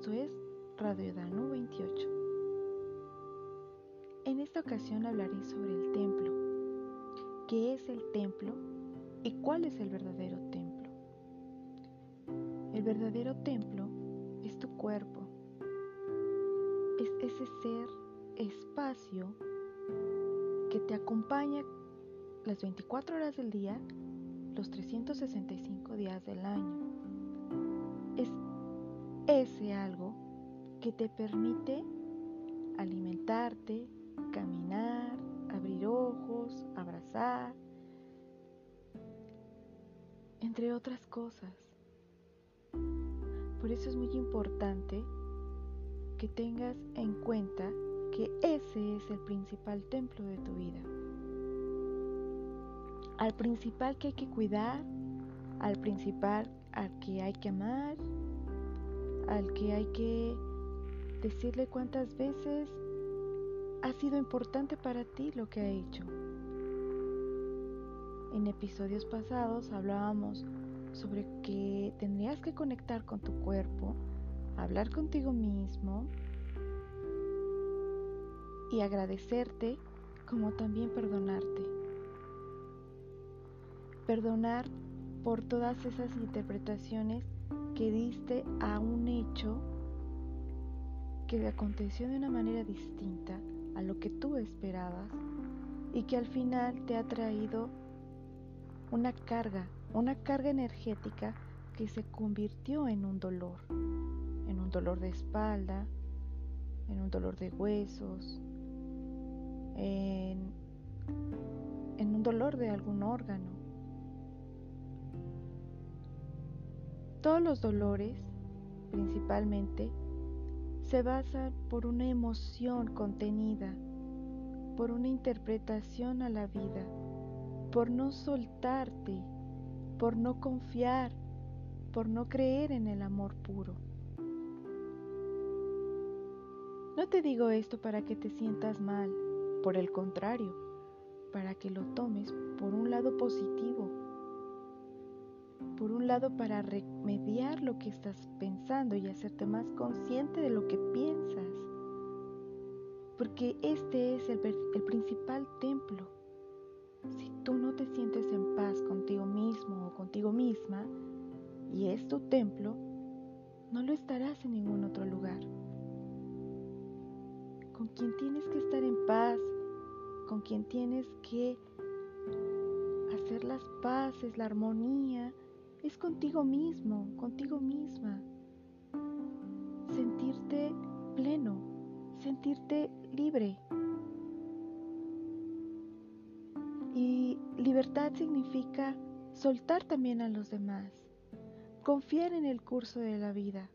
esto es Radio Danu 28. En esta ocasión hablaré sobre el templo. ¿Qué es el templo y cuál es el verdadero templo? El verdadero templo es tu cuerpo. Es ese ser, espacio que te acompaña las 24 horas del día, los 365 días del año ese algo que te permite alimentarte, caminar, abrir ojos, abrazar, entre otras cosas. Por eso es muy importante que tengas en cuenta que ese es el principal templo de tu vida. Al principal que hay que cuidar, al principal al que hay que amar, al que hay que decirle cuántas veces ha sido importante para ti lo que ha hecho. En episodios pasados hablábamos sobre que tendrías que conectar con tu cuerpo, hablar contigo mismo y agradecerte como también perdonarte. Perdonar por todas esas interpretaciones que diste a un hecho que aconteció de una manera distinta a lo que tú esperabas y que al final te ha traído una carga, una carga energética que se convirtió en un dolor, en un dolor de espalda, en un dolor de huesos, en, en un dolor de algún órgano. Todos los dolores, principalmente, se basan por una emoción contenida, por una interpretación a la vida, por no soltarte, por no confiar, por no creer en el amor puro. No te digo esto para que te sientas mal, por el contrario, para que lo tomes por un lado positivo para remediar lo que estás pensando y hacerte más consciente de lo que piensas. Porque este es el, el principal templo. Si tú no te sientes en paz contigo mismo o contigo misma y es tu templo, no lo estarás en ningún otro lugar. Con quien tienes que estar en paz, con quien tienes que hacer las paces, la armonía, es contigo mismo, contigo misma. Sentirte pleno, sentirte libre. Y libertad significa soltar también a los demás, confiar en el curso de la vida,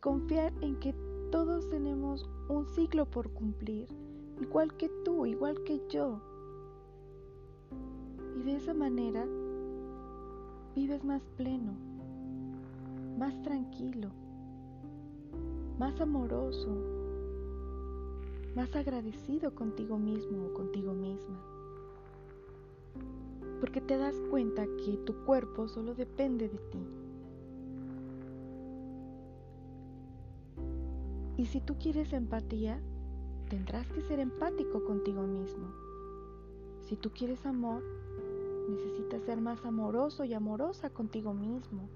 confiar en que todos tenemos un ciclo por cumplir, igual que tú, igual que yo. Y de esa manera más pleno, más tranquilo, más amoroso, más agradecido contigo mismo o contigo misma. Porque te das cuenta que tu cuerpo solo depende de ti. Y si tú quieres empatía, tendrás que ser empático contigo mismo. Si tú quieres amor, Necesitas ser más amoroso y amorosa contigo mismo.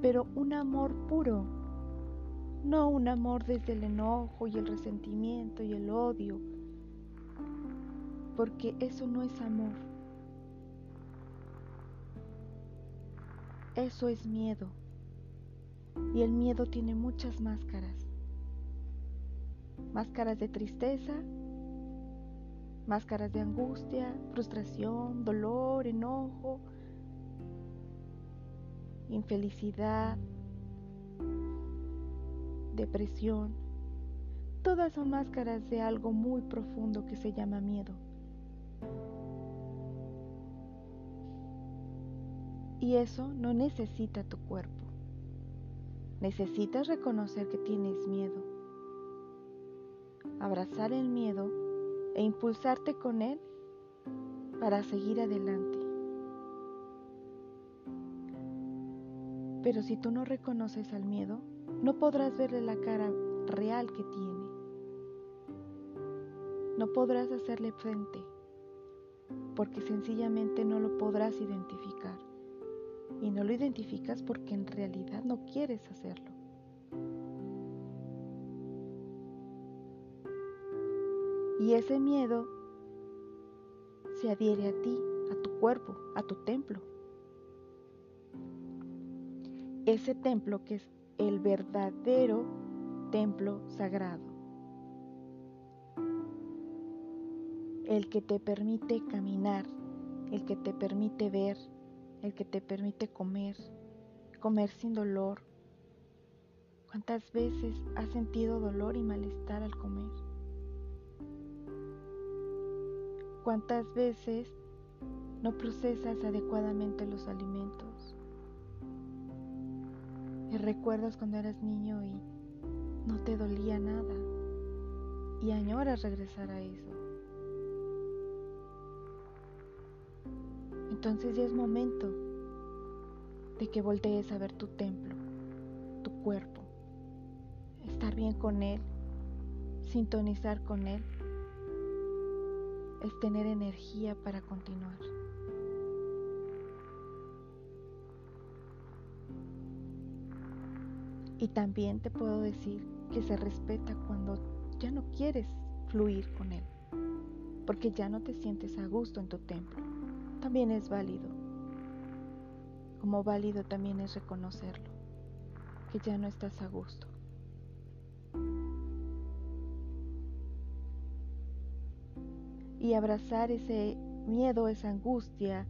Pero un amor puro, no un amor desde el enojo y el resentimiento y el odio, porque eso no es amor. Eso es miedo. Y el miedo tiene muchas máscaras. Máscaras de tristeza, máscaras de angustia, frustración, dolor, enojo, infelicidad, depresión. Todas son máscaras de algo muy profundo que se llama miedo. Y eso no necesita tu cuerpo. Necesitas reconocer que tienes miedo. Abrazar el miedo e impulsarte con Él para seguir adelante. Pero si tú no reconoces al miedo, no podrás verle la cara real que tiene. No podrás hacerle frente porque sencillamente no lo podrás identificar. Y no lo identificas porque en realidad no quieres hacerlo. Y ese miedo se adhiere a ti, a tu cuerpo, a tu templo. Ese templo que es el verdadero templo sagrado. El que te permite caminar, el que te permite ver, el que te permite comer, comer sin dolor. ¿Cuántas veces has sentido dolor y malestar al comer? ¿Cuántas veces no procesas adecuadamente los alimentos? Y recuerdas cuando eras niño y no te dolía nada y añoras regresar a eso. Entonces ya es momento de que voltees a ver tu templo, tu cuerpo, estar bien con él, sintonizar con él es tener energía para continuar. Y también te puedo decir que se respeta cuando ya no quieres fluir con Él, porque ya no te sientes a gusto en tu templo. También es válido. Como válido también es reconocerlo, que ya no estás a gusto. Y abrazar ese miedo, esa angustia,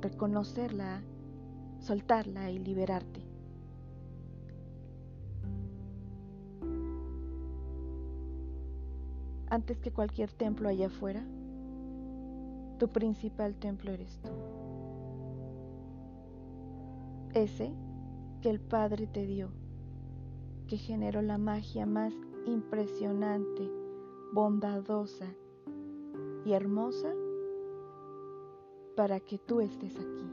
reconocerla, soltarla y liberarte. Antes que cualquier templo allá afuera, tu principal templo eres tú. Ese que el Padre te dio, que generó la magia más impresionante, bondadosa y hermosa para que tú estés aquí.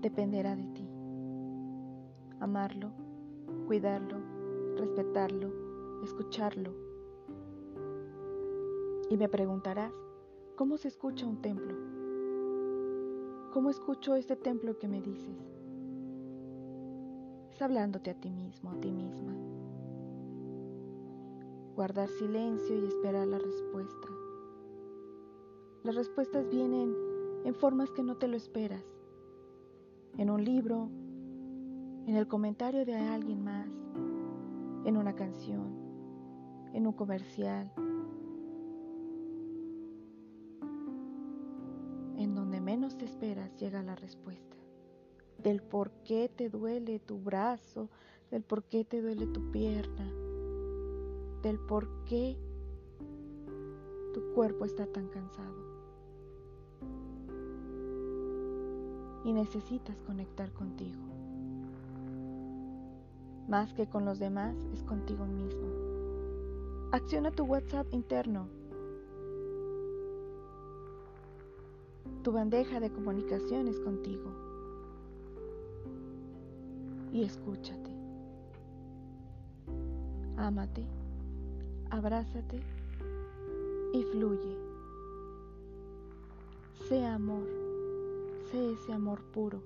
Dependerá de ti. Amarlo, cuidarlo, respetarlo, escucharlo. Y me preguntarás, ¿cómo se escucha un templo? ¿Cómo escucho este templo que me dices? Es hablándote a ti mismo, a ti misma guardar silencio y esperar la respuesta. Las respuestas vienen en formas que no te lo esperas. En un libro, en el comentario de alguien más, en una canción, en un comercial, en donde menos te esperas llega la respuesta del por qué te duele tu brazo, del por qué te duele tu pierna, del por qué tu cuerpo está tan cansado. Y necesitas conectar contigo. Más que con los demás, es contigo mismo. Acciona tu WhatsApp interno. Tu bandeja de comunicaciones contigo. Y escúchate. Ámate abrázate y fluye. Sé amor, sé ese amor puro.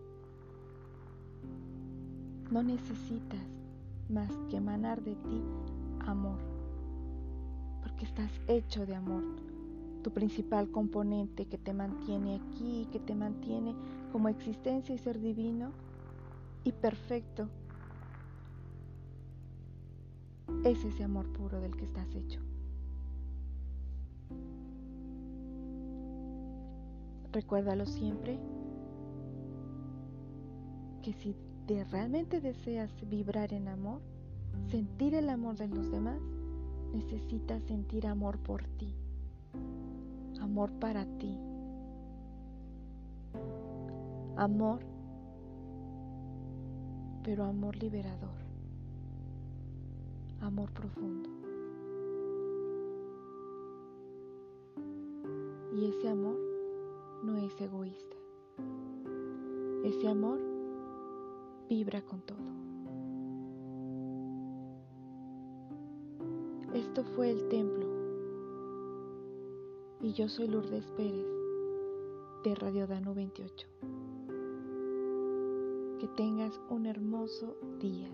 No necesitas más que emanar de ti amor, porque estás hecho de amor. Tu principal componente que te mantiene aquí, que te mantiene como existencia y ser divino y perfecto es ese amor puro del que estás hecho. Recuérdalo siempre que si realmente deseas vibrar en amor, sentir el amor de los demás, necesitas sentir amor por ti, amor para ti, amor, pero amor liberador amor profundo. Y ese amor no es egoísta. Ese amor vibra con todo. Esto fue el templo. Y yo soy Lourdes Pérez de Radio Dano 28. Que tengas un hermoso día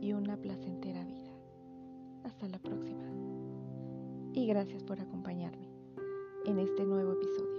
y una placentera vida. Hasta la próxima. Y gracias por acompañarme en este nuevo episodio.